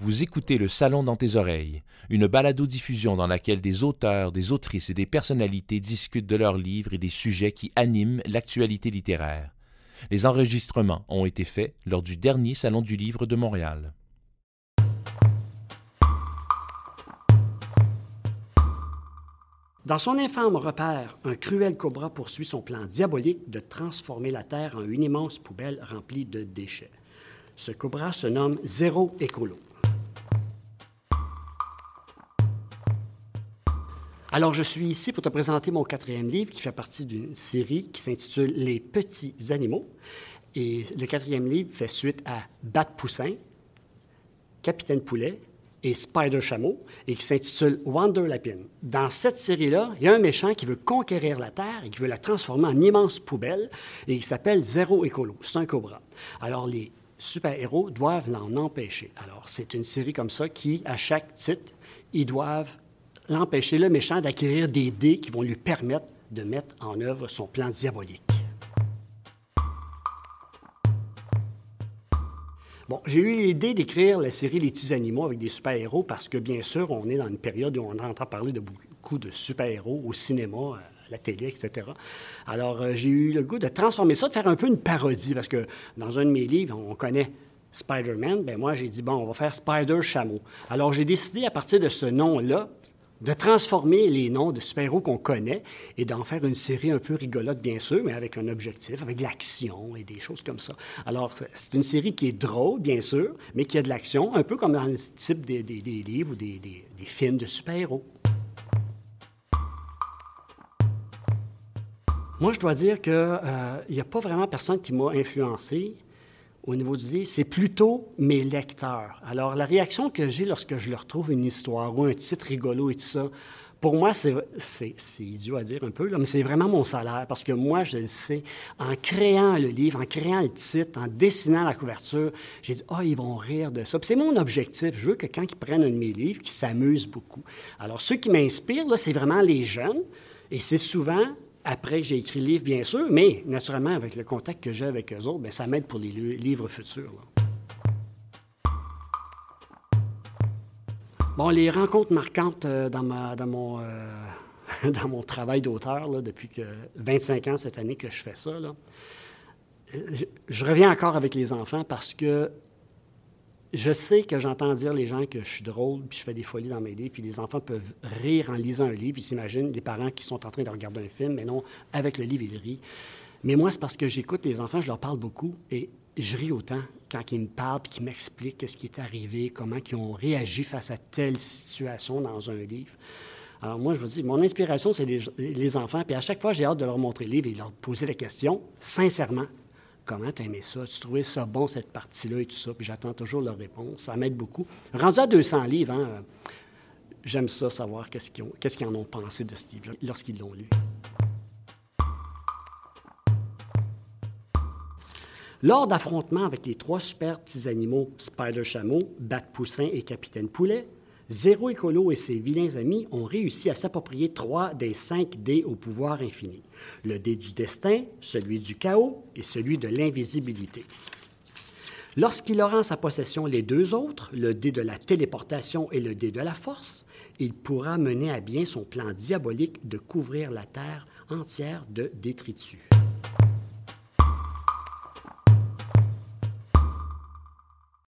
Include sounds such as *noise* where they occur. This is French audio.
Vous écoutez Le Salon dans tes oreilles, une balado-diffusion dans laquelle des auteurs, des autrices et des personnalités discutent de leurs livres et des sujets qui animent l'actualité littéraire. Les enregistrements ont été faits lors du dernier Salon du Livre de Montréal. Dans son infâme repère, un cruel cobra poursuit son plan diabolique de transformer la Terre en une immense poubelle remplie de déchets. Ce cobra se nomme Zéro Écolo. Alors, je suis ici pour te présenter mon quatrième livre qui fait partie d'une série qui s'intitule Les petits animaux. Et le quatrième livre fait suite à Bat Poussin, Capitaine Poulet et Spider Chameau et qui s'intitule Wonder Lapin. Dans cette série-là, il y a un méchant qui veut conquérir la Terre et qui veut la transformer en immense poubelle et qui s'appelle Zéro Écolo. C'est un cobra. Alors, les super-héros doivent l'en empêcher. Alors, c'est une série comme ça qui, à chaque titre, ils doivent l'empêcher, le méchant, d'acquérir des dés qui vont lui permettre de mettre en œuvre son plan diabolique. Bon, j'ai eu l'idée d'écrire la série Les petits animaux avec des super-héros parce que, bien sûr, on est dans une période où on entend parler de beaucoup de super-héros au cinéma, à la télé, etc. Alors, euh, j'ai eu le goût de transformer ça, de faire un peu une parodie parce que dans un de mes livres, on connaît Spider-Man, ben moi, j'ai dit, bon, on va faire Spider-Chameau. Alors, j'ai décidé, à partir de ce nom-là, de transformer les noms de super-héros qu'on connaît et d'en faire une série un peu rigolote, bien sûr, mais avec un objectif, avec de l'action et des choses comme ça. Alors, c'est une série qui est drôle, bien sûr, mais qui a de l'action, un peu comme dans le type des, livres ou des, films de super-héros. Moi, je dois dire qu'il n'y a pas vraiment personne qui m'a influencé au niveau du livre, c'est plutôt mes lecteurs. Alors, la réaction que j'ai lorsque je leur trouve une histoire ou un titre rigolo et tout ça, pour moi, c'est, idiot à dire un peu, mais c'est vraiment mon salaire parce que moi, je le sais, en créant le livre, en créant le titre, en dessinant la couverture, j'ai dit, ah, oh, ils vont rire de ça. C'est mon objectif. Je veux que quand ils prennent un de mes livres, qu'ils s'amusent beaucoup. Alors, ceux qui m'inspirent, là, c'est vraiment les jeunes et c'est souvent après que j'ai écrit le livre, bien sûr, mais naturellement, avec le contact que j'ai avec eux autres, bien, ça m'aide pour les livres futurs. Bon, les rencontres marquantes euh, dans, ma, dans, mon, euh, *laughs* dans mon travail d'auteur, depuis que 25 ans cette année que je fais ça, je, je, reviens encore avec les enfants parce que je sais que j'entends dire les gens que je suis drôle, puis je fais des folies dans mes livres, puis les enfants peuvent rire en lisant un livre, puis s'imaginent les parents qui sont en train de regarder un film, mais non, avec le livre, ils rient. Mais moi, c'est parce que j'écoute les enfants, je leur parle beaucoup, et je ris autant quand ils me parlent, puis qu'ils m'expliquent ce qui est arrivé, comment ils ont réagi face à telle situation dans un livre. Alors moi, je vous dis, mon inspiration, c'est les, les, enfants, puis à chaque fois, j'ai hâte de leur montrer le livre et leur poser la question, sincèrement, Comment tu ça? Tu trouvais ça bon, cette partie-là et tout ça? Puis j'attends toujours leur réponse. Ça m'aide beaucoup. Rendu à 200 livres, hein, j'aime ça, savoir qu'est-ce qu'ils, qu'est-ce qu'ils en ont pensé de ce lorsqu'ils l'ont lu. Lors d'affrontements avec les trois super petits animaux Spider-Chameau, Bat-Poussin et Capitaine Poulet, Zéro Écolo et ses vilains amis ont réussi à s'approprier trois des cinq dés au pouvoir infini. Le dé du destin, celui du chaos et celui de l'invisibilité. Lorsqu'il aura en sa possession les deux autres, le dé de la téléportation et le dé de la force, il pourra mener à bien son plan diabolique de couvrir la Terre entière de détritus.